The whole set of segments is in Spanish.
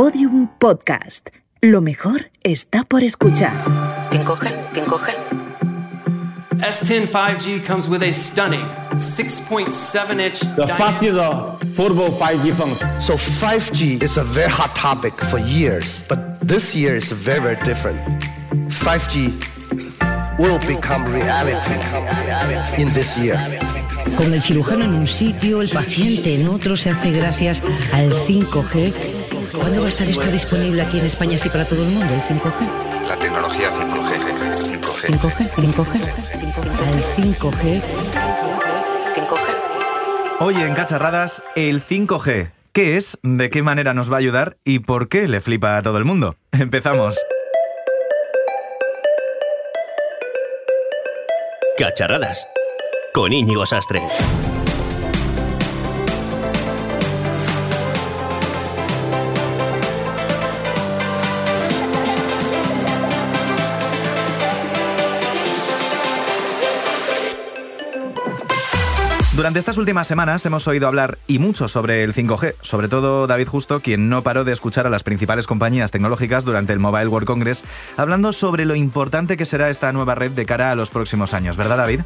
Podium Podcast. Lo mejor está por escuchar. 5G, 5G. S10 5G comes with a stunning 6.7 inch. The fácil Turbo 5G phones. So 5G is a very hot topic for years, but this year is very, very different. 5G will become reality in this year. Con el cirujano en un sitio, el paciente en otro, se hace gracias al 5G. ¿Cuándo va a estar esto disponible aquí en España, así para todo el mundo, el 5G? La tecnología 5G. 5G. 5G, 5G. Al 5G. 5G. Hoy en Cacharradas, el 5G. ¿Qué es? ¿De qué manera nos va a ayudar? ¿Y por qué le flipa a todo el mundo? Empezamos. Cacharradas. Con Íñigo Sastre. Durante estas últimas semanas hemos oído hablar y mucho sobre el 5G, sobre todo David Justo, quien no paró de escuchar a las principales compañías tecnológicas durante el Mobile World Congress, hablando sobre lo importante que será esta nueva red de cara a los próximos años, ¿verdad David?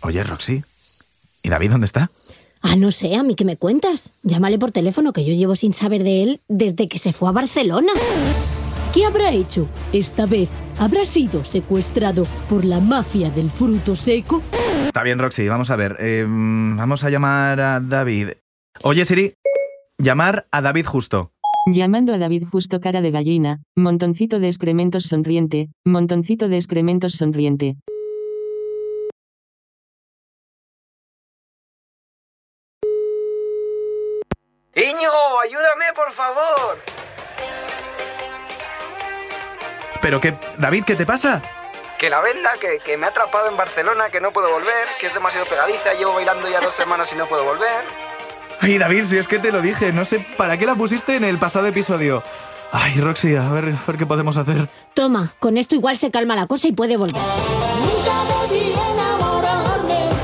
Oye, Roxy. ¿Y David dónde está? Ah, no sé, a mí qué me cuentas. Llámale por teléfono que yo llevo sin saber de él desde que se fue a Barcelona. ¿Qué habrá hecho? Esta vez habrá sido secuestrado por la mafia del fruto seco. Está bien, Roxy, vamos a ver. eh, vamos a llamar a David. Oye, Siri, llamar a David Justo. Llamando a David justo cara de gallina, montoncito de excrementos sonriente, montoncito de excrementos sonriente. Íñigo, ayúdame, por favor. ¿Pero qué? David, ¿qué te pasa? Que la venda, que, que me ha atrapado en Barcelona, que no puedo volver, que es demasiado pegadiza, llevo bailando ya dos semanas y no puedo volver. Ay, David, si es que te lo dije, no sé para qué la pusiste en el pasado episodio. Ay, Roxy, a ver, a ver qué podemos hacer. Toma, con esto igual se calma la cosa y puede volver.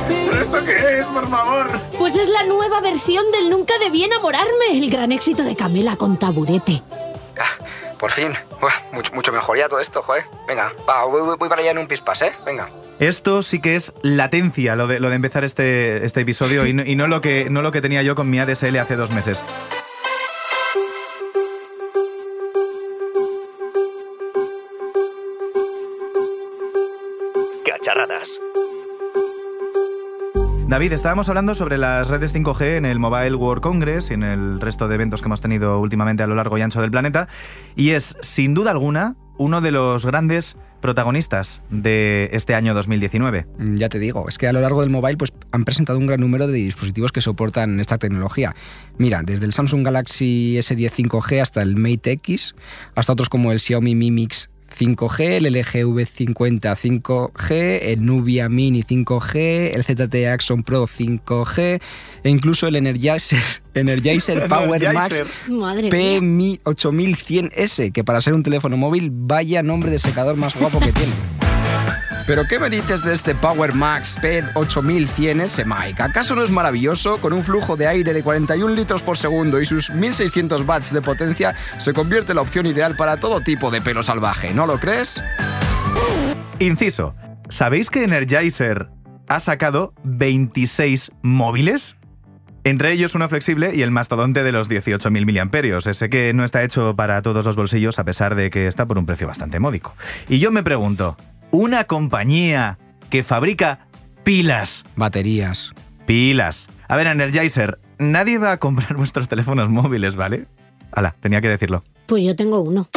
¿Pero eso qué es, por favor? Pues es la nueva versión del Nunca debí enamorarme, el gran éxito de Camela con taburete. Por fin. Mucho, mucho mejor ya todo esto, joder. Venga, va, voy, voy- para allá en un pispás, ¿eh? Venga. Esto sí que es latencia, lo de, lo de empezar este, este episodio, y, no, y no lo que, no lo que tenía yo con mi ADSL hace dos meses. David, estábamos hablando sobre las redes 5G en el Mobile World Congress y en el resto de eventos que hemos tenido últimamente a lo largo y ancho del planeta, y es, sin duda alguna, uno de los grandes protagonistas de este año 2019. Mm, Ya te digo, es que a lo largo del mobile pues, han presentado un gran número de dispositivos que soportan esta tecnología. Mira, desde el Samsung Galaxy S10 5G hasta el Mate X, hasta otros como el Xiaomi Mi Mix 5G, el LG V50 5G, el Nubia Mini 5G, el ZTE Axon Pro 5G e incluso el Energizer, Energizer Power Max Madre mía. P8100S, que para ser un teléfono móvil, vaya nombre de secador más guapo que tiene. ¿Pero qué me dices de este Power Max P8100S, Mike? ¿Acaso no es maravilloso? Con un flujo de aire de 41 litros por segundo y sus 1600 watts de potencia, se convierte en la opción ideal para todo tipo de pelo salvaje, ¿no lo crees? Inciso, ¿sabéis que Energizer ha sacado 26 móviles? Entre ellos uno flexible y el mastodonte de los 18.000 miliamperios, ese que no está hecho para todos los bolsillos a pesar de que está por un precio bastante módico. Y yo me pregunto, ¿una compañía que fabrica pilas? Baterías. Pilas. A ver, Energizer, nadie va a comprar vuestros teléfonos móviles, ¿vale? Hala, tenía que decirlo. Pues yo tengo uno.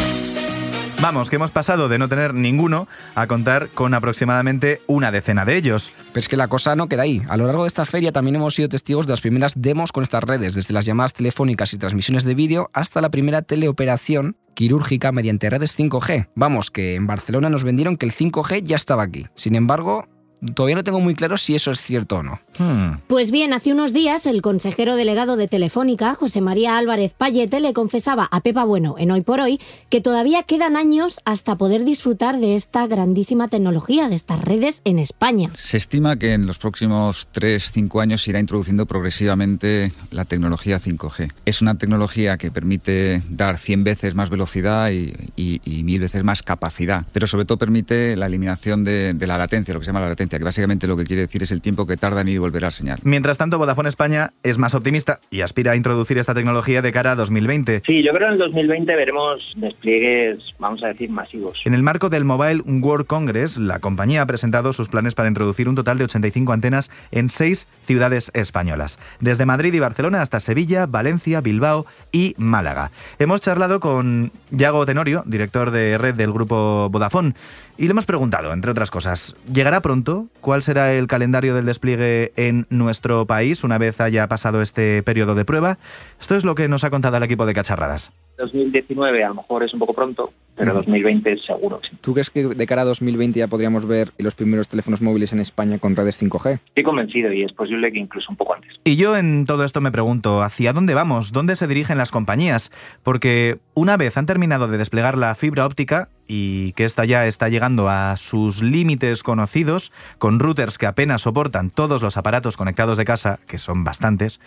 Vamos, que hemos pasado de no tener ninguno a contar con aproximadamente una decena de ellos. Pero es que la cosa no queda ahí. A lo largo de esta feria también hemos sido testigos de las primeras demos con estas redes, desde las llamadas telefónicas y transmisiones de vídeo hasta la primera teleoperación quirúrgica mediante redes 5G. Vamos, que en Barcelona nos vendieron que el 5G ya estaba aquí. Sin embargo, todavía no tengo muy claro si eso es cierto o no. Hmm. Pues bien, hace unos días el consejero delegado de Telefónica, José María Álvarez Payete, le confesaba a Pepa Bueno en Hoy por Hoy que todavía quedan años hasta poder disfrutar de esta grandísima tecnología, de estas redes en España. Se estima que en los próximos 3-5 años se irá introduciendo progresivamente la tecnología 5G. Es una tecnología que permite dar 100 veces más velocidad y, y, y mil veces más capacidad, pero sobre todo permite la eliminación de, de la latencia, lo que se llama la latencia, que básicamente lo que quiere decir es el tiempo que tarda en ir y volver a señal. Mientras tanto, Vodafone España es más optimista y aspira a introducir esta tecnología de cara a 2020. Sí, yo creo que en el 2020 veremos despliegues, vamos a decir, masivos. En el marco del Mobile World Congress, la compañía ha presentado sus planes para introducir un total de 85 antenas en seis ciudades españolas, desde Madrid y Barcelona hasta Sevilla, Valencia, Bilbao y Málaga. Hemos charlado con Yago Tenorio, director de red del grupo Vodafone, y le hemos preguntado, entre otras cosas, ¿llegará pronto? ¿Cuál será el calendario del despliegue en nuestro país una vez haya pasado este periodo de prueba? Esto es lo que nos ha contado el equipo de Cacharradas. 2019 a lo mejor es un poco pronto, pero 2020 seguro. Sí. ¿Tú crees que de cara a 2020 ya podríamos ver los primeros teléfonos móviles en España con redes 5G? Estoy convencido y es posible que incluso un poco antes. Y yo en todo esto me pregunto, ¿hacia dónde vamos? ¿Dónde se dirigen las compañías? Porque una vez han terminado de desplegar la fibra óptica, y que esta ya está llegando a sus límites conocidos, con routers que apenas soportan todos los aparatos conectados de casa, que son bastantes,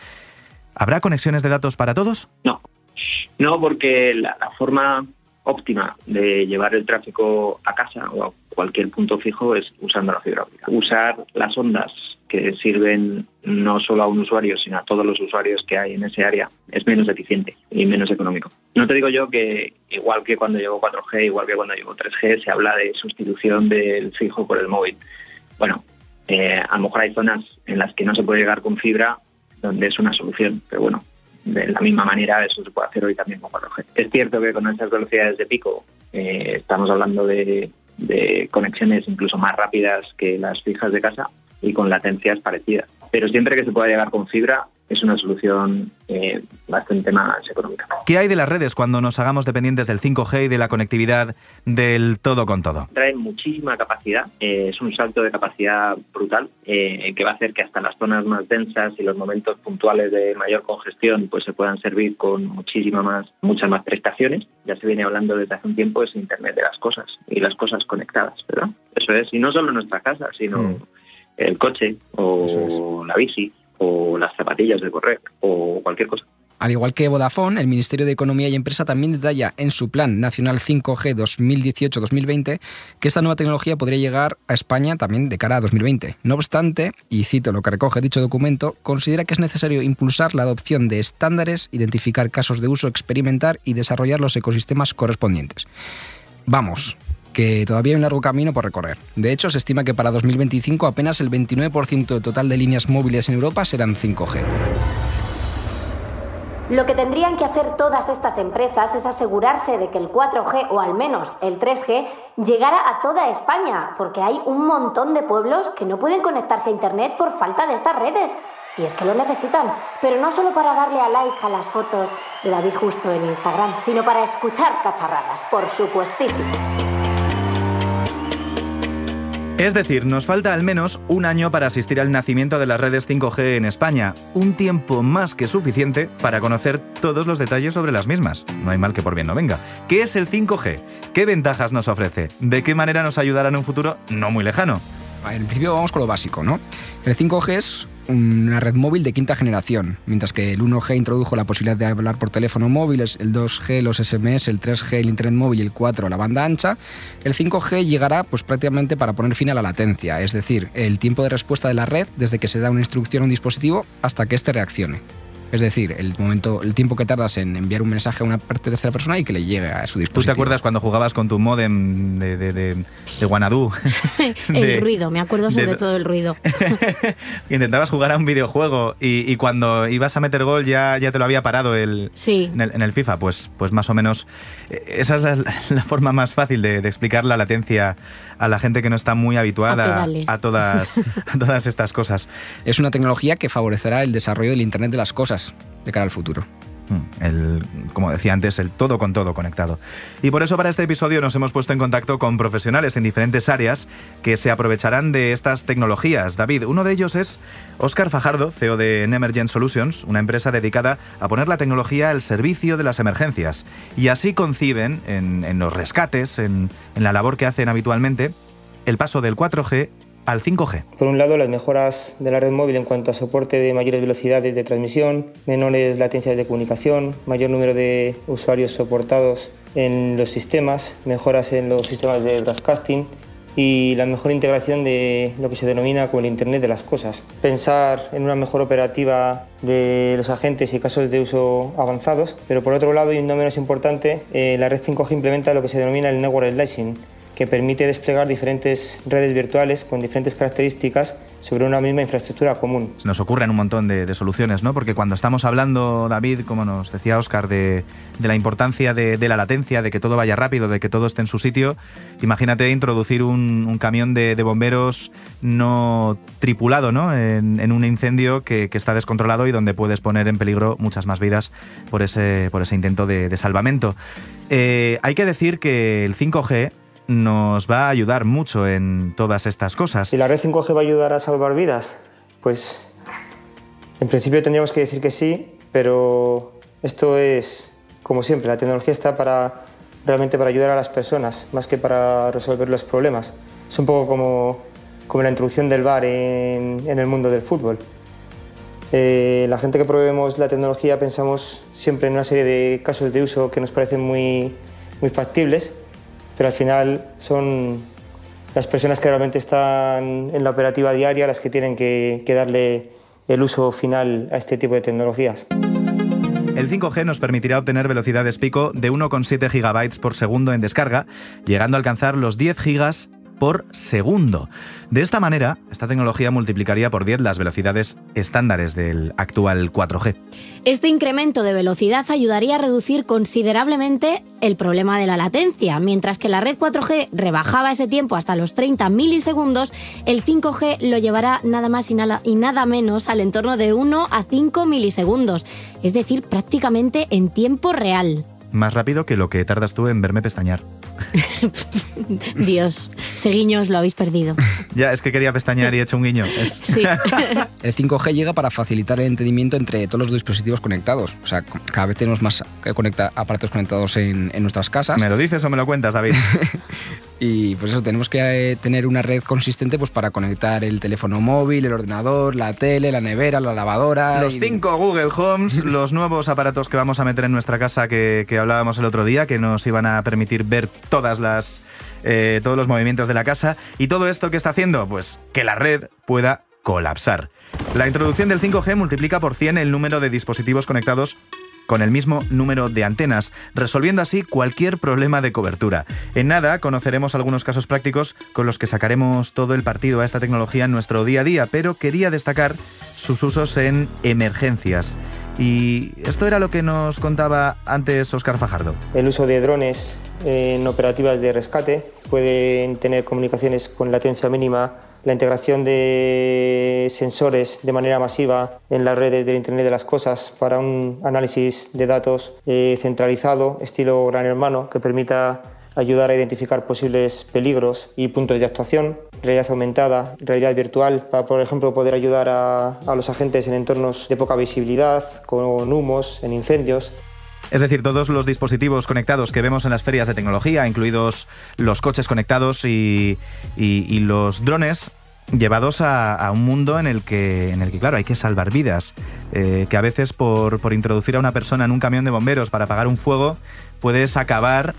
¿habrá conexiones de datos para todos? No, no, porque la, forma óptima de llevar el tráfico a casa o a cualquier punto fijo es usando la fibra óptica. Usar las ondas que sirven no solo a un usuario, sino a todos los usuarios que hay en ese área, es menos eficiente y menos económico. No te digo yo que igual que cuando llegó 4G, igual que cuando llegó 3G, se habla de sustitución del fijo por el móvil. Bueno, eh, a lo mejor hay zonas en las que no se puede llegar con fibra, donde es una solución, pero bueno, de la misma manera eso se puede hacer hoy también con 4G. Es cierto que con esas velocidades de pico eh, estamos hablando de, de conexiones incluso más rápidas que las fijas de casa y con latencias parecidas. Pero siempre que se pueda llegar con fibra es una solución eh, bastante más económica. ¿Qué hay de las redes cuando nos hagamos dependientes del 5G y de la conectividad del todo con todo? Trae muchísima capacidad, eh, es un salto de capacidad brutal eh, que va a hacer que hasta las zonas más densas y los momentos puntuales de mayor congestión pues se puedan servir con muchísima más, muchas más prestaciones. Ya se viene hablando desde hace un tiempo es Internet de las cosas y las cosas conectadas, ¿verdad? Eso es, y no solo en nuestra casa, sino mm. El coche o la bici o las zapatillas de correr o cualquier cosa. Al igual que Vodafone, el Ministerio de Economía y Empresa también detalla en su Plan Nacional 5G 2018-2020 que esta nueva tecnología podría llegar a España también de cara a 2020. No obstante, y cito lo que recoge dicho documento, considera que es necesario impulsar la adopción de estándares, identificar casos de uso, experimentar y desarrollar los ecosistemas correspondientes. Vamos, que todavía hay un largo camino por recorrer. De hecho, se estima que para 2025 apenas el 29% total de líneas móviles en Europa serán 5G. Lo que tendrían que hacer todas estas empresas es asegurarse de que el 4G o al menos el 3G llegara a toda España, porque hay un montón de pueblos que no pueden conectarse a Internet por falta de estas redes. Y es que lo necesitan, pero no solo para darle a like a las fotos de David Justo en Instagram, sino para escuchar cacharradas, por supuestísimo. Es decir, nos falta al menos un año para asistir al nacimiento de las redes 5G en España, un tiempo más que suficiente para conocer todos los detalles sobre las mismas. No hay mal que por bien no venga. ¿Qué es el 5G? ¿Qué ventajas nos ofrece? ¿De qué manera nos ayudará en un futuro no muy lejano? En principio vamos con lo básico, ¿no? El 5G es una red móvil de quinta generación, mientras que el 1G introdujo la posibilidad de hablar por teléfono móvil, el 2G los SMS, el 3G el internet móvil y el 4 la banda ancha, el 5G llegará pues prácticamente para poner fin a la latencia, es decir, el tiempo de respuesta de la red desde que se da una instrucción a un dispositivo hasta que éste reaccione. Es decir, el momento, el tiempo que tardas en enviar un mensaje a una tercera persona y que le llegue a su dispositivo. ¿Tú te acuerdas cuando jugabas con tu modem de, de, de, de Guanadu? el ruido, me acuerdo sobre todo el ruido. Intentabas jugar a un videojuego y, y, cuando ibas a meter gol ya, ya te lo había parado el, sí. en, el, en el FIFA. Pues, pues más o menos esa es la, la forma más fácil de, explicar la latencia a la gente que no está muy habituada a, a, todas, a todas estas cosas. Es una tecnología que favorecerá el desarrollo del Internet de las cosas de cara al futuro. Mm, El, como decía antes, el todo con todo conectado. Y por eso para este episodio nos hemos puesto en contacto con profesionales en diferentes áreas que se aprovecharán de estas tecnologías. David, uno de ellos es Óscar Fajardo, CEO de Nemergent Solutions, una empresa dedicada a poner la tecnología al servicio de las emergencias. Y así conciben en, en los rescates, en, en la labor que hacen habitualmente, el paso del 4G al 5G. Por un lado, las mejoras de la red móvil en cuanto a soporte de mayores velocidades de transmisión, menores latencias de comunicación, mayor número de usuarios soportados en los sistemas, mejoras en los sistemas de broadcasting y la mejor integración de lo que se denomina como el Internet de las Cosas. Pensar en una mejor operativa de los agentes y casos de uso avanzados, pero por otro lado, y no menos importante, eh, la red 5G implementa lo que se denomina el Network Slicing, que permite desplegar diferentes redes virtuales con diferentes características sobre una misma infraestructura común. Se nos ocurren un montón de, soluciones, ¿no? Porque cuando estamos hablando, David, como nos decía Óscar, de, la importancia de, la latencia, de que todo vaya rápido, de que todo esté en su sitio, imagínate introducir un, camión de, bomberos no tripulado, ¿no? En, un incendio que, está descontrolado y donde puedes poner en peligro muchas más vidas por ese, intento de, de salvamento. Eh, hay que decir que el 5G nos va a ayudar mucho en todas estas cosas. ¿Si la red 5G va a ayudar a salvar vidas? Pues en principio tendríamos que decir que sí, pero esto es, como siempre, la tecnología está para realmente para ayudar a las personas, más que para resolver los problemas. Es un poco como, como la introducción del VAR en, en el mundo del fútbol. Eh, la gente que probemos la tecnología pensamos siempre en una serie de casos de uso que nos parecen muy, muy factibles, pero al final son las personas que realmente están en la operativa diaria las que tienen que, darle el uso final a este tipo de tecnologías. El 5G nos permitirá obtener velocidades pico de 1,7 GB por segundo en descarga, llegando a alcanzar los 10 GB por segundo. De esta manera, esta tecnología multiplicaría por 10 las velocidades estándares del actual 4G. Este incremento de velocidad ayudaría a reducir considerablemente el problema de la latencia. Mientras que la red 4G rebajaba ese tiempo hasta los 30 milisegundos, el 5G lo llevará nada más y nada, y nada menos al entorno de 1 a 5 milisegundos, es decir, prácticamente en tiempo real. Más rápido que lo que tardas tú en verme pestañear. Dios, seguiños, lo habéis perdido. Ya, es que quería pestañear y he hecho un guiño. Es- Sí. El 5G llega para facilitar el entendimiento entre todos los dispositivos conectados. O sea, cada vez tenemos más eh, conecta- aparatos conectados en, en nuestras casas. ¿Me lo dices o me lo cuentas, David? Y pues eso, tenemos que eh, tener una red consistente pues para conectar el teléfono móvil, el ordenador, la tele, la nevera, la lavadora. Los y- cinco Google Homes, los nuevos aparatos que vamos a meter en nuestra casa que, que hablábamos el otro día, que nos iban a permitir ver todas las, eh, todos los movimientos de la casa. ¿Y todo esto qué está haciendo? Pues que la red pueda colapsar. La introducción del 5G multiplica por 100 el número de dispositivos conectados con el mismo número de antenas, resolviendo así cualquier problema de cobertura. En nada conoceremos algunos casos prácticos con los que sacaremos todo el partido a esta tecnología en nuestro día a día, pero quería destacar sus usos en emergencias. Y esto era lo que nos contaba antes Óscar Fajardo. El uso de drones en operativas de rescate pueden tener comunicaciones con latencia mínima, la integración de sensores de manera masiva en las redes del Internet de las Cosas para un análisis de datos eh, centralizado, estilo Gran Hermano, que permita ayudar a identificar posibles peligros y puntos de actuación, realidad aumentada, realidad virtual, para, por ejemplo, poder ayudar a, a los agentes en entornos de poca visibilidad, con humos, en incendios. Es decir, todos los dispositivos conectados que vemos en las ferias de tecnología, incluidos los coches conectados y, y- y los drones, llevados a, a un mundo en el que, en el que claro, hay que salvar vidas. Eh, que a veces por, por introducir a una persona en un camión de bomberos para apagar un fuego, puedes acabar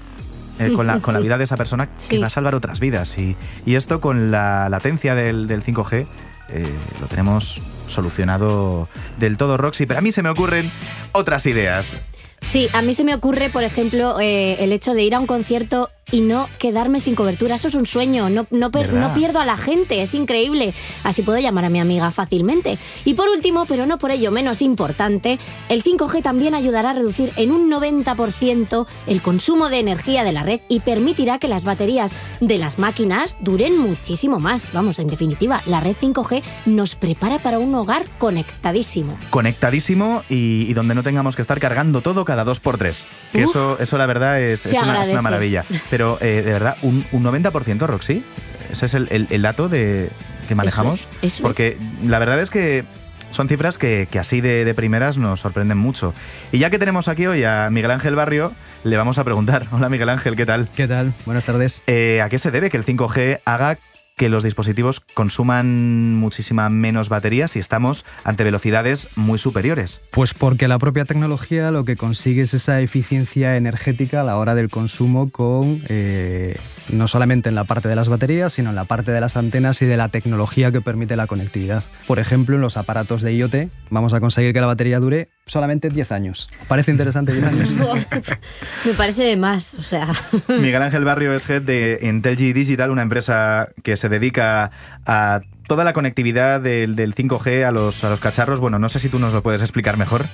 eh, con, la, con la vida de esa persona que Sí. va a salvar otras vidas. Y, y esto con la latencia del, del 5G eh, lo tenemos solucionado del todo, Roxy. Pero a mí se me ocurren otras ideas. Sí, a mí se me ocurre, por ejemplo, eh, el hecho de ir a un concierto y no quedarme sin cobertura. Eso es un sueño, no, no, no pierdo a la gente, es increíble. Así puedo llamar a mi amiga fácilmente. Y por último, pero no por ello menos importante, el 5G también ayudará a reducir en un 90% el consumo de energía de la red y permitirá que las baterías de las máquinas duren muchísimo más. Vamos, en definitiva, la red 5G nos prepara para un hogar conectadísimo. Conectadísimo y, y donde no tengamos que estar cargando todo cada dos por tres. Que Uf. eso, eso la verdad es, es una, es agradece. una maravilla. Pero eh, de verdad, un, un 90%, Roxy, ese es el, el- el dato de, que manejamos. Eso es, eso Porque la verdad es que son cifras que, que así de, de primeras nos sorprenden mucho. Y ya que tenemos aquí hoy a Miguel Ángel Barrio, le vamos a preguntar. Hola Miguel Ángel, ¿qué tal? ¿Qué tal? Buenas tardes. Eh, ¿A qué se debe que el 5G haga que los dispositivos consuman muchísima menos batería si estamos ante velocidades muy superiores? Pues porque la propia tecnología lo que consigue es esa eficiencia energética a la hora del consumo con eh, no solamente en la parte de las baterías, sino en la parte de las antenas y de la tecnología que permite la conectividad. Por ejemplo, en los aparatos de IoT vamos a conseguir que la batería dure solamente 10 años. ¿Parece interesante 10 años? Me parece de más, o sea. Miguel Ángel Barrio es head de Intelgi Digital, una empresa que se dedica a toda la conectividad del, del 5G a los, a los cacharros. Bueno, no sé si tú nos lo puedes explicar mejor.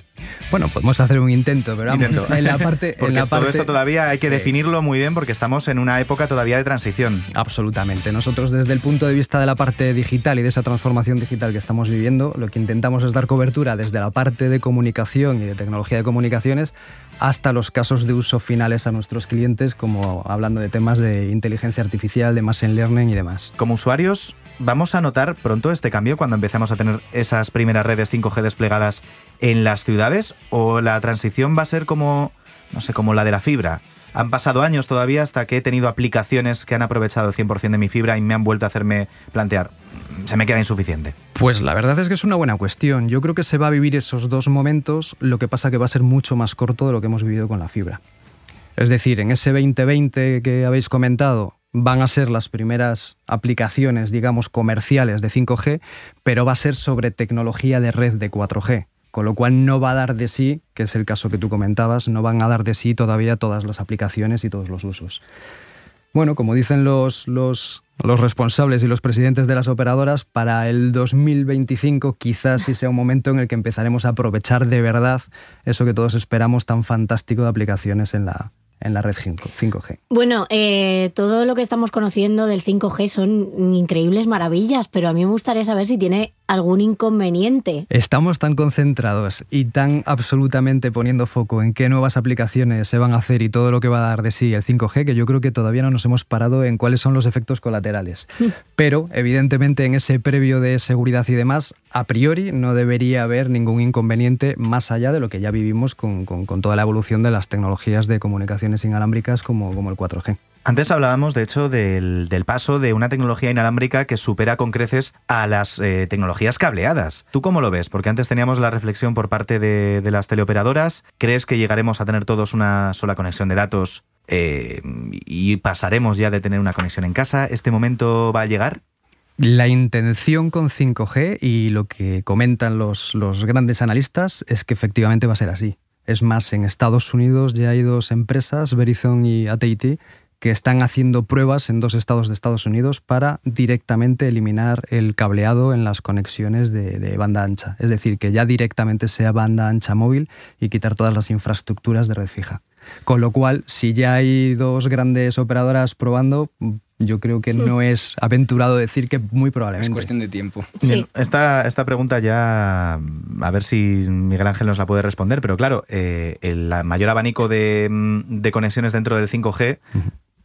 Bueno, podemos hacer un intento, pero vamos, Intento. en la parte... Porque en la todo parte- esto todavía hay que Sí. definirlo muy bien porque estamos en una época todavía de transición. Absolutamente. Nosotros desde el punto de vista de la parte digital y de esa transformación digital que estamos viviendo, lo que intentamos es dar cobertura desde la parte de comunicación y de tecnología de comunicaciones hasta los casos de uso finales a nuestros clientes, como hablando de temas de inteligencia artificial, de machine learning y demás. Como usuarios, ¿vamos a notar pronto este cambio cuando empecemos a tener esas primeras redes 5G desplegadas en las ciudades? ¿O la transición va a ser como, no sé, como la de la fibra? Han pasado años todavía hasta que he tenido aplicaciones que han aprovechado el 100% de mi fibra y me han vuelto a hacerme plantear, "Mm, se me queda insuficiente. Pues la verdad es que es una buena cuestión. Yo creo que se va a vivir esos dos momentos, lo que pasa que va a ser mucho más corto de lo que hemos vivido con la fibra. Es decir, en ese 2020 que habéis comentado van a ser las primeras aplicaciones, digamos, comerciales de 5G, pero va a ser sobre tecnología de red de 4G. Con lo cual no va a dar de sí, que es el caso que tú comentabas, no van a dar de sí todavía todas las aplicaciones y todos los usos. Bueno, como dicen los, los, los responsables y los presidentes de las operadoras, para el 2025 quizás sí sea un momento en el que empezaremos a aprovechar de verdad eso que todos esperamos tan fantástico de aplicaciones en la, en la red 5, 5G. Bueno, eh, todo lo que estamos conociendo del 5G son increíbles maravillas, pero a mí me gustaría saber si tiene algún inconveniente. Estamos tan concentrados y tan absolutamente poniendo foco en qué nuevas aplicaciones se van a hacer y todo lo que va a dar de sí el 5G que yo creo que todavía no nos hemos parado en cuáles son los efectos colaterales. Pero, evidentemente, en ese previo de seguridad y demás, a priori no debería haber ningún inconveniente más allá de lo que ya vivimos con, con- con toda la evolución de las tecnologías de comunicaciones inalámbricas como, como el 4G. Antes hablábamos, de hecho, del, del paso de una tecnología inalámbrica que supera con creces a las eh, tecnologías cableadas. ¿Tú cómo lo ves? Porque antes teníamos la reflexión por parte de, de las teleoperadoras. ¿Crees que llegaremos a tener todos una sola conexión de datos eh, y pasaremos ya de tener una conexión en casa? ¿Este momento va a llegar? La intención con 5G y lo que comentan los, los grandes analistas es que efectivamente va a ser así. Es más, en Estados Unidos ya hay dos empresas, Verizon y AT&T, que están haciendo pruebas en dos estados de Estados Unidos para directamente eliminar el cableado en las conexiones de, de banda ancha. Es decir, que ya directamente sea banda ancha móvil y quitar todas las infraestructuras de red fija. Con lo cual, si ya hay dos grandes operadoras probando, yo creo que no es aventurado decir que muy probablemente. Es cuestión de tiempo. Bien, esta, esta pregunta ya, a ver si Miguel Ángel nos la puede responder, pero claro, eh, el mayor abanico de, de conexiones dentro del 5G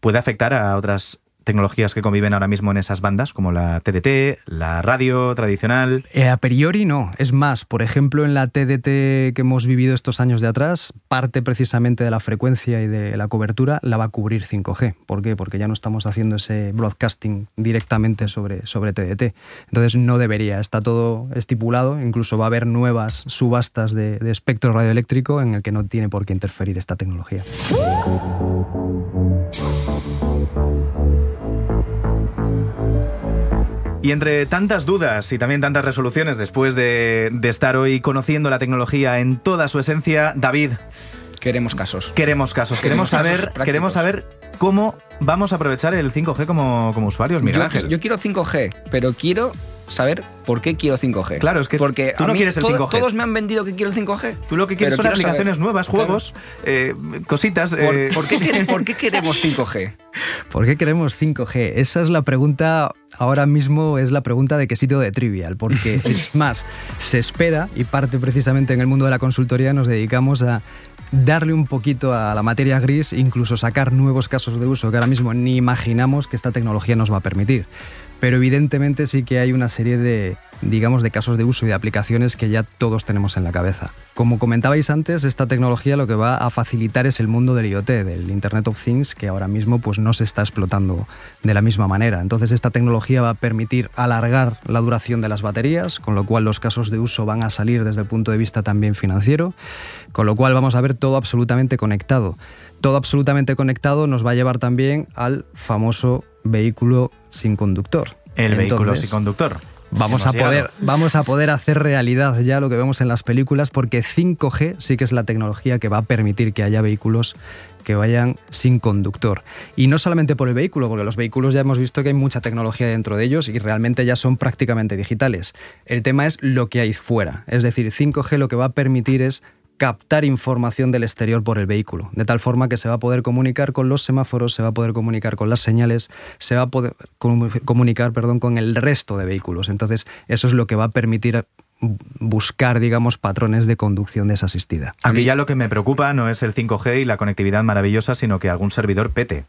puede afectar a otras tecnologías que conviven ahora mismo en esas bandas, como la TDT, la radio tradicional. Eh, a priori no. Es más, por ejemplo, en la TDT que hemos vivido estos años de atrás, parte precisamente de la frecuencia y de la cobertura la va a cubrir 5G. ¿Por qué? Porque ya no estamos haciendo ese broadcasting directamente sobre, sobre TDT. Entonces no debería. Está todo estipulado. Incluso va a haber nuevas subastas de, de espectro radioeléctrico en el que no tiene por qué interferir esta tecnología. Y entre tantas dudas y también tantas resoluciones después de, de estar hoy conociendo la tecnología en toda su esencia, David, Queremos casos. Queremos casos. Queremos saber, prácticos. queremos saber cómo vamos a aprovechar el 5G como, como usuarios, Miguel Yo, Ángel. yo quiero 5G, pero quiero saber por qué quiero 5G. Claro, es que Porque tú a no mí quieres el todo- 5G. Todos me han vendido que quiero el 5G. Tú lo que quieres son saber. aplicaciones nuevas, Claro. juegos, eh, cositas. ¿Por, eh, por qué, por qué queremos 5G? ¿Por qué queremos 5G? Esa es la pregunta, ahora mismo es la pregunta de qué sitio de Trivial, porque es más, se espera, y parte precisamente en el mundo de la consultoría nos dedicamos a darle un poquito a la materia gris, incluso sacar nuevos casos de uso que ahora mismo ni imaginamos que esta tecnología nos va a permitir. Pero evidentemente sí que hay una serie de, digamos, de casos de uso y de aplicaciones que ya todos tenemos en la cabeza. Como comentabais antes, esta tecnología lo que va a facilitar es el mundo del IoT, del Internet of Things, que ahora mismo pues, no se está explotando de la misma manera. Entonces esta tecnología va a permitir alargar la duración de las baterías, con lo cual los casos de uso van a salir desde el punto de vista también financiero, con lo cual vamos a ver todo absolutamente conectado. Todo absolutamente conectado nos va a llevar también al famoso vehículo sin conductor. el vehículo sin conductor. Vamos a, poder, vamos a poder hacer realidad ya lo que vemos en las películas porque 5G sí que es la tecnología que va a permitir que haya vehículos que vayan sin conductor. Y no solamente por el vehículo, porque los vehículos ya hemos visto que hay mucha tecnología dentro de ellos y realmente ya son prácticamente digitales. El tema es lo que hay fuera. Es decir, 5G lo que va a permitir es captar información del exterior por el vehículo, de tal forma que se va a poder comunicar con los semáforos, se va a poder comunicar con las señales, se va a poder comu- comunicar perdón, con el resto de vehículos. Entonces, eso es lo que va a permitir buscar, digamos, patrones de conducción desasistida. A mí ya lo que me preocupa no es el 5G y la conectividad maravillosa, sino que algún servidor pete.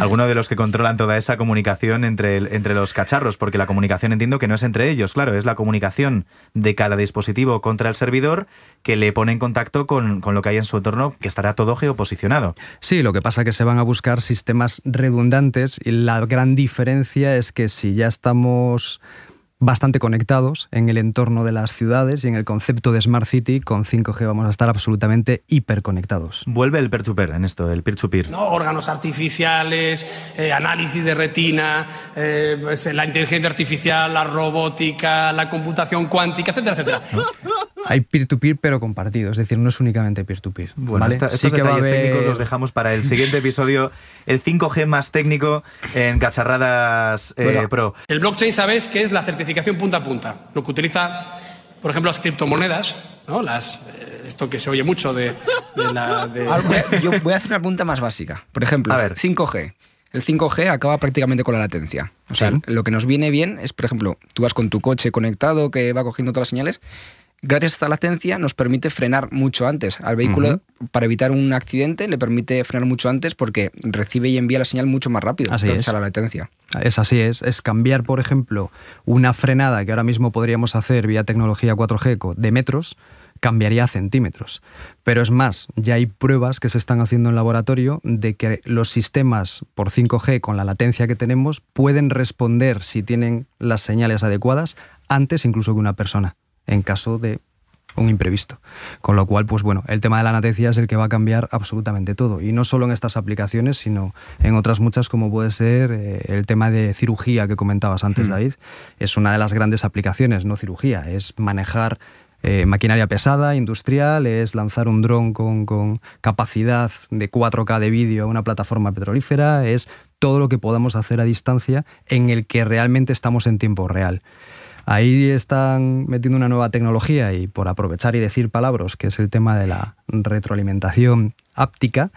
Alguno de los que controlan toda esa comunicación entre, entre los cacharros, porque la comunicación entiendo que no es entre ellos, claro, es la comunicación de cada dispositivo contra el servidor que le pone en contacto con, con lo que hay en su entorno, que estará todo geoposicionado. Sí, lo que pasa es que se van a buscar sistemas redundantes y la gran diferencia es que si ya estamos bastante conectados en el entorno de las ciudades y en el concepto de Smart City, con 5G vamos a estar absolutamente hiperconectados. Vuelve el peer-to-peer en esto, el peer-to-peer. ¿no? órganos artificiales, eh, análisis de retina, eh, pues, la inteligencia artificial, la robótica, la computación cuántica, etcétera, etcétera. Hay peer-to-peer pero compartido, es decir, no es únicamente peer-to-peer. Bueno, ¿vale? esta- Sí estos que va a detalles técnicos los dejamos para el siguiente episodio, el 5G más técnico en Cacharradas eh, Bueno, Pro. El blockchain, ¿sabes qué es la certificación punta a punta? Lo que utiliza, por ejemplo, las criptomonedas, ¿no? Las, eh, esto que se oye mucho de, de la... de- Ahora, voy a- Yo voy a hacer una pregunta más básica. Por ejemplo, A ver. 5G. El 5G acaba prácticamente con la latencia. O sea, Sí. lo que nos viene bien es, por ejemplo, tú vas con tu coche conectado que va cogiendo todas las señales. Gracias a esta latencia nos permite frenar mucho antes. Al vehículo, para evitar un accidente, le permite frenar mucho antes porque recibe y envía la señal mucho más rápido Así gracias es. a la latencia. Es así, es, es cambiar, por ejemplo, una frenada que ahora mismo podríamos hacer vía tecnología 4G co- de metros, cambiaría a centímetros. Pero es más, ya hay pruebas que se están haciendo en laboratorio de que los sistemas por 5G con la latencia que tenemos pueden responder si tienen las señales adecuadas antes incluso que una persona, en caso de un imprevisto. Con lo cual, pues bueno, el tema de la latencia es el que va a cambiar absolutamente todo. Y no solo en estas aplicaciones, sino en otras muchas, como puede ser eh, el tema de cirugía que comentabas antes, Mm. David. Es una de las grandes aplicaciones, no cirugía, es manejar eh, maquinaria pesada, industrial, es lanzar un dron con, con capacidad de 4K de vídeo a una plataforma petrolífera, es todo lo que podamos hacer a distancia en el que realmente estamos en tiempo real. Ahí están metiendo una nueva tecnología y por aprovechar y decir palabras, que es el tema de la retroalimentación áptica,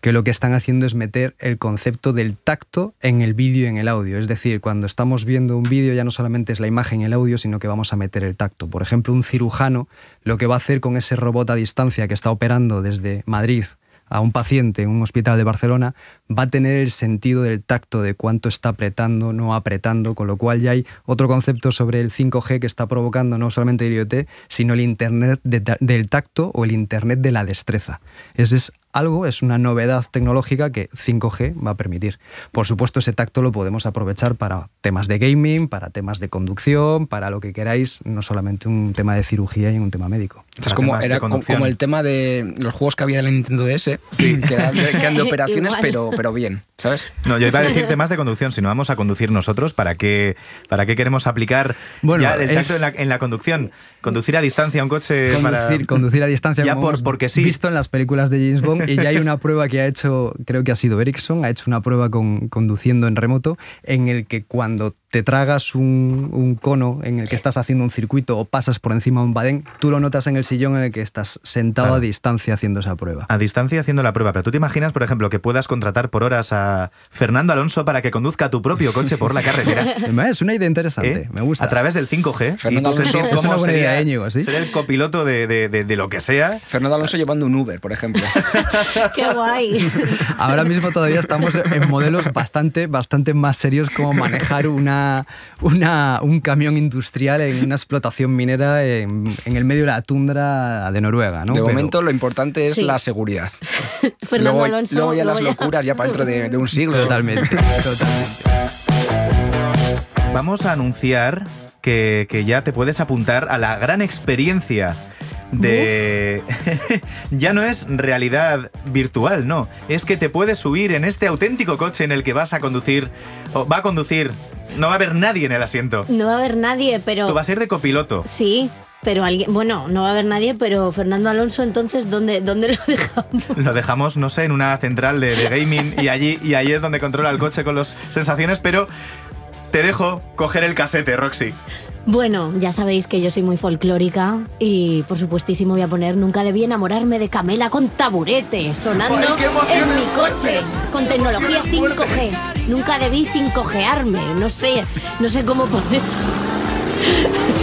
que lo que están haciendo es meter el concepto del tacto en el vídeo y en el audio. Es decir, cuando estamos viendo un vídeo ya no solamente es la imagen y el audio, sino que vamos a meter el tacto. Por ejemplo, un cirujano lo que va a hacer con ese robot a distancia que está operando desde Madrid a un paciente en un hospital de Barcelona, va a tener el sentido del tacto de cuánto está apretando, no apretando, con lo cual ya hay otro concepto sobre el 5G que está provocando no solamente el IoT, sino el Internet del tacto o el Internet de la destreza. Ese es algo, es una novedad tecnológica que 5G va a permitir. Por supuesto, ese tacto lo podemos aprovechar para temas de gaming, para temas de conducción, para lo que queráis, no solamente un tema de cirugía y un tema médico. Es como, era co- como el tema de los juegos que había de la Nintendo DS, que eran de, que eran de operaciones, pero, pero bien. ¿Sabes? No, yo iba a decir temas de conducción. Si no vamos a conducir nosotros, ¿para qué, para qué queremos aplicar Bueno, ya el es- tacto en la, en la conducción? Conducir a distancia un coche para... Conducir, conducir a distancia Ya como por- hemos porque sí. visto en las películas de James Bond y ya hay una prueba que ha hecho, creo que ha sido Ericsson, ha hecho una prueba con, conduciendo en remoto en el que cuando te tragas un, un cono en el que estás haciendo un circuito o pasas por encima de un badén, tú lo notas en el sillón en el que estás sentado Claro. a distancia haciendo esa prueba. A distancia haciendo la prueba. Pero tú te imaginas, por ejemplo, que puedas contratar por horas a Fernando Alonso para que conduzca tu propio coche por la carretera. Es una idea interesante, ¿Eh? me gusta. A través del 5G. Fernando Alonso- es cómo una buena sería, idea, Íñigo, ¿sí? ser el copiloto de, de- de- de lo que sea. Fernando Alonso llevando un Uber, por ejemplo. Qué guay. Ahora mismo todavía estamos en modelos bastante, bastante más serios como manejar una, una- un camión industrial en una explotación minera en, en el medio de la tundra de Noruega. ¿no? de Pero- momento lo importante es Sí. la seguridad. Fernando luego, Alonso. luego ya las locuras ya para dentro de, de un siglo. Totalmente, totalmente. Vamos a anunciar que, que ya te puedes apuntar a la gran experiencia de... ya no es realidad virtual, no. Es que te puedes subir en este auténtico coche en el que vas a conducir, o va a conducir, no va a haber nadie en el asiento. No va a haber nadie, pero... Tú vas a ir de copiloto. Sí, pero alguien... Bueno, no va a haber nadie, pero Fernando Alonso, entonces, ¿dónde, dónde lo dejamos? Lo dejamos, no sé, en una central de, de gaming y allí, y ahí es donde controla el coche con las sensaciones, pero te dejo coger el casete, Roxy. Bueno, ya sabéis que yo soy muy folclórica y por supuestísimo voy a poner Nunca debí enamorarme de Camela con taburete sonando en mi coche con tecnología 5G. Nunca debí 5Gearme, no sé, no sé cómo poner.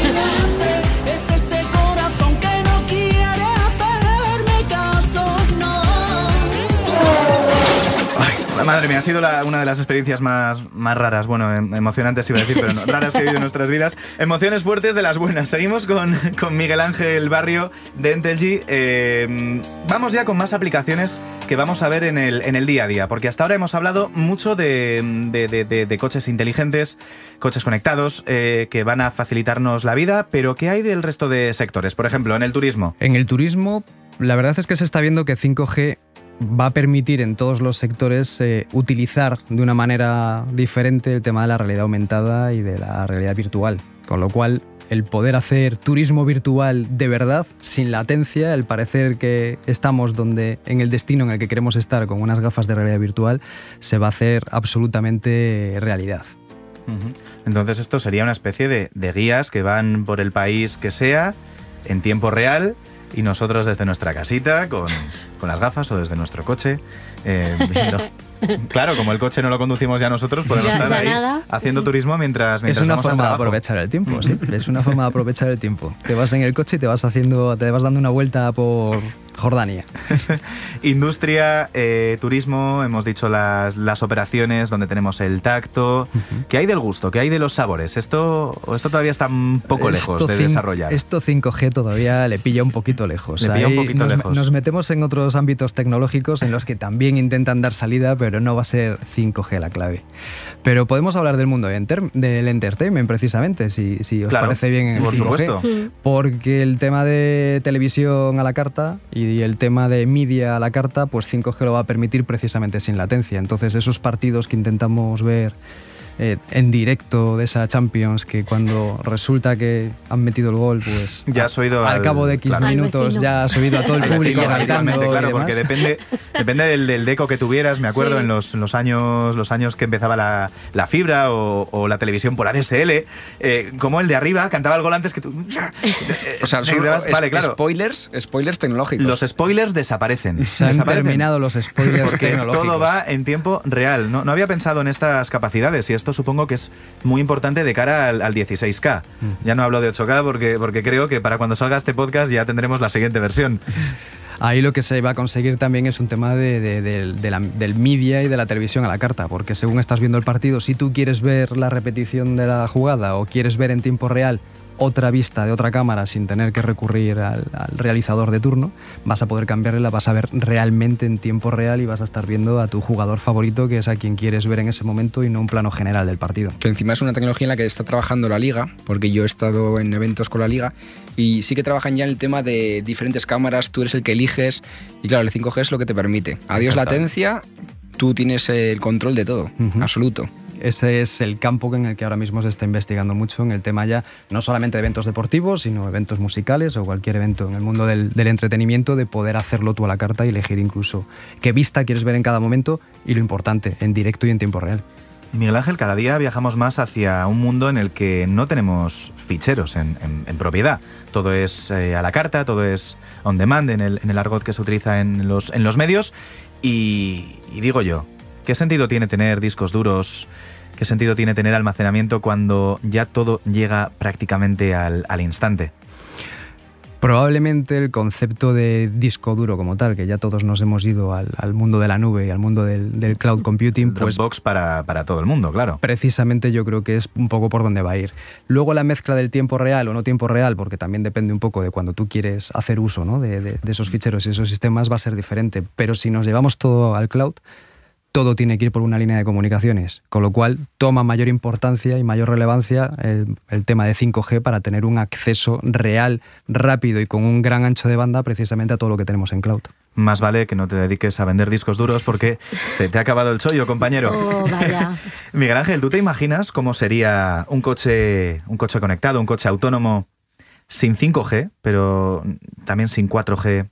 madre mía, ha sido una de las experiencias más, más raras, bueno, em- emocionantes iba a decir, pero raras que he vivido en nuestras vidas. Emociones fuertes de las buenas. Seguimos con, con Miguel Ángel Barrio de Entelgy. Eh, vamos ya con más aplicaciones que vamos a ver en el, en el día a día, porque hasta ahora hemos hablado mucho de, de- de- de- de coches inteligentes, coches conectados, eh, que van a facilitarnos la vida, pero ¿qué hay del resto de sectores? Por ejemplo, en el turismo. En el turismo, la verdad es que se está viendo que 5G va a permitir en todos los sectores eh, utilizar de una manera diferente el tema de la realidad aumentada y de la realidad virtual. Con lo cual, el poder hacer turismo virtual de verdad, sin latencia, el parecer que estamos donde en el destino en el que queremos estar con unas gafas de realidad virtual, se va a hacer absolutamente realidad. Entonces esto sería una especie de, de guías que van por el país que sea en tiempo real y nosotros desde nuestra casita con, con las gafas o desde nuestro coche eh, viendo. Claro, como el coche no lo conducimos ya nosotros, podemos Ya, estar ya ahí nada. haciendo turismo mientras, Es mientras una vamos al forma de aprovechar el tiempo, sí. Es una forma de aprovechar el tiempo. Te vas en el coche y te vas haciendo, te vas dando una vuelta por Jordania. Industria, eh, turismo, hemos dicho las, las operaciones donde tenemos el tacto. ¿Qué hay del gusto? ¿Qué hay de los sabores? ¿Esto, esto todavía está un poco lejos Esto de desarrollar? Esto 5G todavía le pilla un poquito lejos. Le pilla un poquito nos, lejos. nos metemos en otros ámbitos tecnológicos en los que también intentan dar salida, pero no va a ser 5G la clave. Pero podemos hablar del mundo de enter- del entertainment, precisamente, si, si os Claro, parece bien en el por 5G. supuesto. Mm. Porque el tema de televisión a la carta y el tema de media a la carta, pues 5G lo va a permitir precisamente sin latencia. Entonces, esos partidos que intentamos ver eh, en directo de esa Champions, que cuando resulta que han metido el gol, pues Ya has oído al, al- cabo de X claro. Minutos ya has oído a todo el público vecino, gritando y claro, porque depende, depende del, del deco que tuvieras. Me acuerdo Sí. en, los, en los años los años que empezaba la, la fibra o, o la televisión por ADSL, eh, como el de arriba cantaba el gol antes que tú. O sea, son vas- vale, es- claro. spoilers, spoilers tecnológicos. Los spoilers desaparecen. Se han Desaparecen. terminado los spoilers Porque tecnológicos. todo va en tiempo real. No, no había pensado en estas capacidades y esto supongo que es muy importante de cara al, al 16K. Ya no hablo de 8K porque, porque creo que para cuando salga este podcast ya tendremos la siguiente versión. Ahí lo que se va a conseguir también es un tema de, de- de- de la- del media y de la televisión a la carta, porque según estás viendo el partido, si tú quieres ver la repetición de la jugada o quieres ver en tiempo real otra vista de otra cámara sin tener que recurrir al, al realizador de turno, vas a poder cambiarle, la vas a ver realmente en tiempo real y vas a estar viendo a tu jugador favorito, que es a quien quieres ver en ese momento y no un plano general del partido. que encima es una tecnología en la que está trabajando la liga, porque yo he estado en eventos con la liga y sí que trabajan ya en el tema de diferentes cámaras, tú eres el que eliges y claro, el 5G es lo que te permite. Adiós latencia, tú tienes el control de todo, absoluto. Ese es el campo en el que ahora mismo se está investigando mucho en el tema ya, no solamente de eventos deportivos, sino eventos musicales o cualquier evento en el mundo del, entretenimiento, de poder hacerlo tú a la carta y elegir incluso qué vista quieres ver en cada momento y lo importante, en directo y en tiempo real. Miguel Ángel, cada día viajamos más hacia un mundo en el que no tenemos ficheros en, propiedad. Todo es eh, a la carta, todo es on demand en el, argot que se utiliza en los, medios. Y digo yo, ¿qué sentido tiene tener discos duros? ¿Qué sentido tiene tener almacenamiento cuando ya todo llega prácticamente al, al instante? Probablemente el concepto de disco duro como tal, que ya todos nos hemos ido al, al mundo de la nube y al mundo del, del cloud computing, pues Dropbox para, para todo el mundo, claro. precisamente yo creo que es un poco por donde va a ir. Luego la mezcla del tiempo real o no tiempo real, porque también depende un poco de cuando tú quieres hacer uso ¿no? de, de- de esos ficheros y esos sistemas, va a ser diferente. Pero si nos llevamos todo al cloud, todo tiene que ir por una línea de comunicaciones, con lo cual toma mayor importancia y mayor relevancia el, el tema de 5G para tener un acceso real, rápido y con un gran ancho de banda precisamente a todo lo que tenemos en cloud. Más vale que no te dediques a vender discos duros porque se te ha acabado el chollo, compañero. Oh, vaya. Miguel Ángel, ¿tú te imaginas cómo sería un coche, un coche conectado, un coche autónomo sin 5G, pero también sin 4G,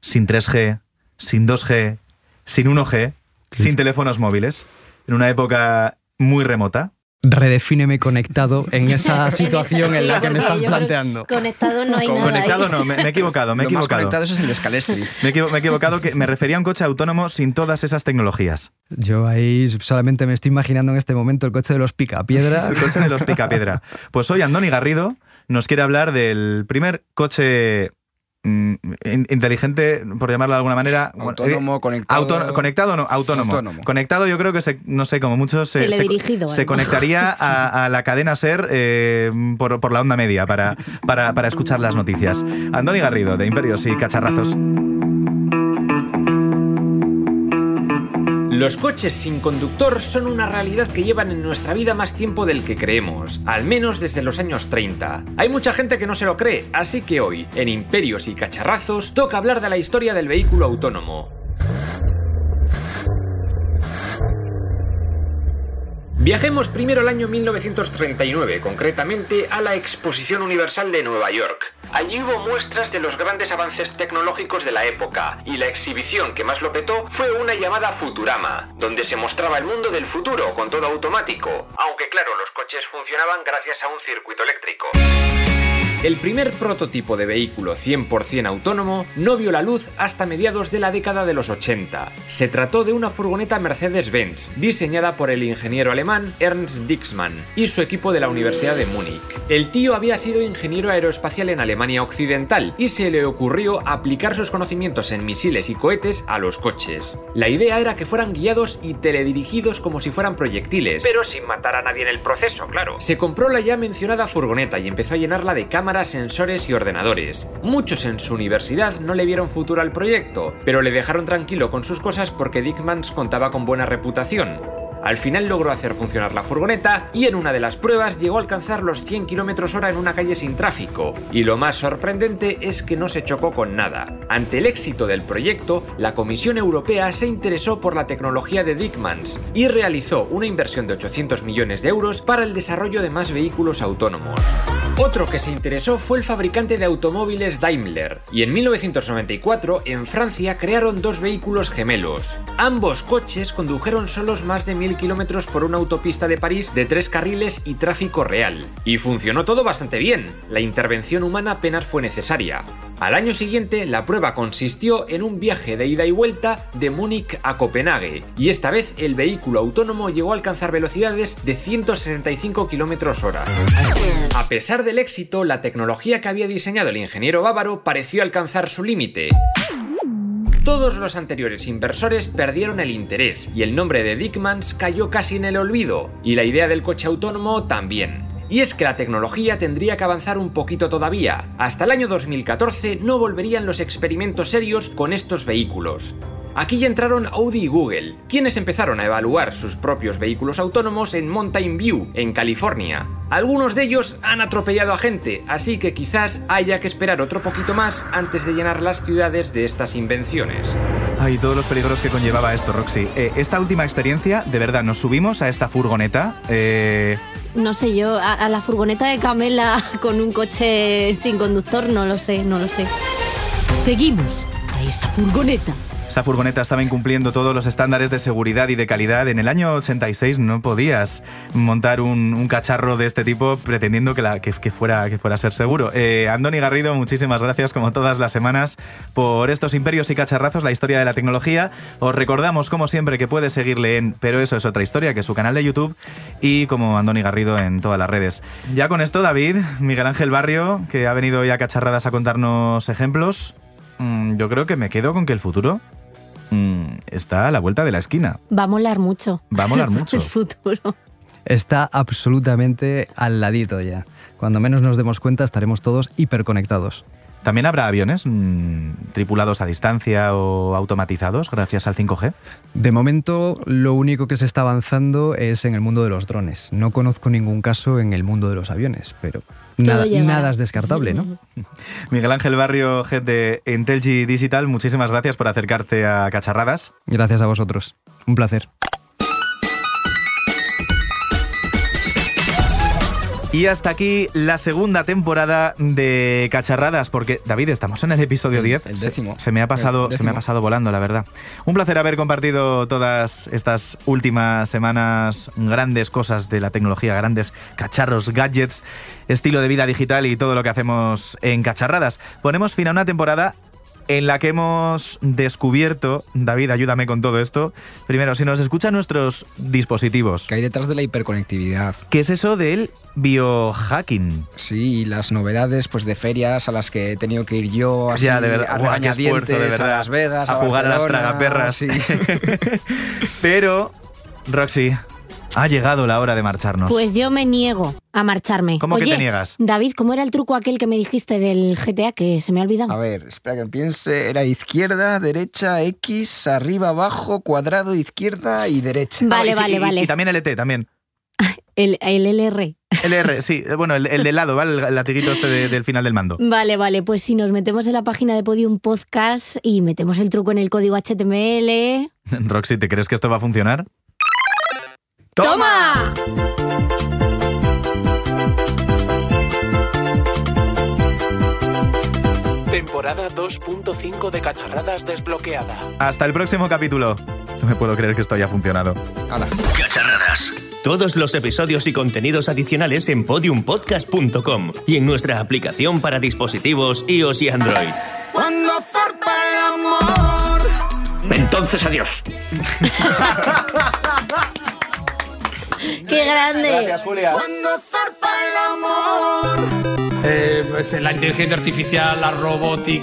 sin 3G, sin 2G, sin 1G, sin teléfonos móviles, en una época muy remota? Redefíneme conectado en esa situación en la que me estás planteando. Conectado no hay nada. Conectado ahí. no, me, me he equivocado, me he Lo más equivocado. conectado eso es el de Scalestri. Me equivo- me he equivocado, que me refería a un coche autónomo sin todas esas tecnologías. Yo ahí solamente me estoy imaginando en este momento el coche de los picapiedra. El coche de los picapiedra. Pues hoy Andoni Garrido nos quiere hablar del primer coche inteligente, por llamarlo de alguna manera. Autónomo, eh, conectado. auto- conectado o no, autónomo. Autónomo. Conectado yo creo que, se, no sé, como muchos se, se, Teledirigido, se conectaría a, a la cadena SER eh, por, por la onda media para, para, para escuchar las noticias. Andoni Garrido, de Imperios y Cacharrazos. Los coches sin conductor son una realidad que llevan en nuestra vida más tiempo del que creemos, al menos desde los años 30. Hay mucha gente que no se lo cree, así que hoy, en Imperios y Cacharrazos, toca hablar de la historia del vehículo autónomo. Viajemos primero al año 1939, concretamente a la Exposición Universal de Nueva York. Allí hubo muestras de los grandes avances tecnológicos de la época, y la exhibición que más lo petó fue una llamada Futurama, donde se mostraba el mundo del futuro con todo automático, aunque claro, los coches funcionaban gracias a un circuito eléctrico. El primer prototipo de vehículo 100% autónomo no vio la luz hasta mediados de la década de los 80. Se trató de una furgoneta Mercedes-Benz, diseñada por el ingeniero alemán Ernst Dixmann y su equipo de la Universidad de Múnich. El tío había sido ingeniero aeroespacial en Alemania Occidental y se le ocurrió aplicar sus conocimientos en misiles y cohetes a los coches. La idea era que fueran guiados y teledirigidos como si fueran proyectiles, pero sin matar a nadie en el proceso, claro. Se compró la ya mencionada furgoneta y empezó a llenarla de cámaras, sensores y ordenadores. Muchos en su universidad no le vieron futuro al proyecto, pero le dejaron tranquilo con sus cosas porque Dickmans contaba con buena reputación. Al final logró hacer funcionar la furgoneta y en una de las pruebas llegó a alcanzar los 100 km hora en una calle sin tráfico. Y lo más sorprendente es que no se chocó con nada. Ante el éxito del proyecto, la Comisión Europea se interesó por la tecnología de Dickmans y realizó una inversión de 800 millones de euros para el desarrollo de más vehículos autónomos. Otro que se interesó fue el fabricante de automóviles Daimler, y en 1994 en Francia crearon dos vehículos gemelos. Ambos coches condujeron solos más de 1000 kilómetros por una autopista de París de tres carriles y tráfico real. Y funcionó todo bastante bien, la intervención humana apenas fue necesaria. Al año siguiente, la prueba consistió en un viaje de ida y vuelta de Múnich a Copenhague, y esta vez el vehículo autónomo llegó a alcanzar velocidades de 165 km hora. A pesar del éxito, la tecnología que había diseñado el ingeniero bávaro pareció alcanzar su límite. Todos los anteriores inversores perdieron el interés y el nombre de Dickmans cayó casi en el olvido, y la idea del coche autónomo también. Y es que la tecnología tendría que avanzar un poquito todavía. Hasta el año 2014 no volverían los experimentos serios con estos vehículos. Aquí ya entraron Audi y Google, quienes empezaron a evaluar sus propios vehículos autónomos en Mountain View, en California. Algunos de ellos han atropellado a gente, así que quizás haya que esperar otro poquito más antes de llenar las ciudades de estas invenciones. Ay, todos los peligros que conllevaba esto, Roxy. Eh, esta última experiencia, de verdad, nos subimos a esta furgoneta. eh, No sé yo, a, a la furgoneta de Camela con un coche sin conductor, no lo sé, no lo sé. Seguimos a esa furgoneta. Esa furgoneta estaba incumpliendo todos los estándares de seguridad y de calidad. En el año 86 no podías montar un, cacharro de este tipo pretendiendo que fuera, que fuera a ser seguro. Eh, Andoni Garrido, muchísimas gracias como todas las semanas por estos imperios y cacharrazos, la historia de la tecnología. Os recordamos como siempre que puedes seguirle en Pero eso es otra historia, que es su canal de YouTube y como Andoni Garrido en todas las redes. Ya con esto, David, Miguel Ángel Barrio, que ha venido ya a cacharradas a contarnos ejemplos, mm, yo creo que me quedo con que el futuro mm, está a la vuelta de la esquina. Va a molar mucho. Va a molar mucho. El futuro. Está absolutamente al ladito ya. Cuando menos nos demos cuenta estaremos todos hiperconectados. ¿También habrá aviones mm, tripulados a distancia o automatizados gracias al 5G? De momento, lo único que se está avanzando es en el mundo de los drones. No conozco ningún caso en el mundo de los aviones, pero nada, es descartable, ¿no? Miguel Ángel Barrio, head de Intelgi Digital, muchísimas gracias por acercarte a Cacharradas. Gracias a vosotros. Un placer. Y hasta aquí la segunda temporada de Cacharradas, porque David, estamos en el episodio 10. el décimo. Se, me ha pasado, se me ha pasado volando, la verdad. Un placer haber compartido todas estas últimas semanas grandes cosas de la tecnología, grandes cacharros, gadgets, estilo de vida digital y todo lo que hacemos en Cacharradas. Ponemos fin a una temporada en la que hemos descubierto, David, ayúdame con todo esto. Primero, si nos escuchan nuestros dispositivos. Que hay detrás de la hiperconectividad. ¿Qué es eso del biohacking? Sí, y las novedades pues de ferias a las que he tenido que ir yo así Ya, de verdad. a Buah, qué esfuerzo, de verdad. a Las Vegas, A jugar a las tragaperras. sí. Pero, Roxy, ha llegado la hora de marcharnos. Pues yo me niego a marcharme. ¿Cómo que te niegas? David, ¿cómo era el truco aquel que me dijiste del GTA que se me ha olvidado? A ver, espera que piense. Era izquierda, derecha, X, arriba, abajo, cuadrado, izquierda y derecha. Vale, Ah, y sí, vale, y- vale. Y también LT, también. El, el LR. LR, sí. Bueno, el, el de lado, ¿vale? El latiguito este de- del final del mando. Vale, vale, pues si nos metemos en la página de Podium Podcast y metemos el truco en el código HTML. Roxy, ¿te crees que esto va a funcionar? ¡Toma! Temporada 2.5 de Cacharradas desbloqueada. Hasta el próximo capítulo. No me puedo creer que esto haya funcionado. Cacharradas. Todos los episodios y contenidos adicionales en podiumpodcast.com y en nuestra aplicación para dispositivos iOS y Android. Cuando zarpa el amor. Entonces, adiós. ¡Qué grande! Julia. Cuando zarpa el amor. Eh, pues, la inteligencia artificial, la robótica.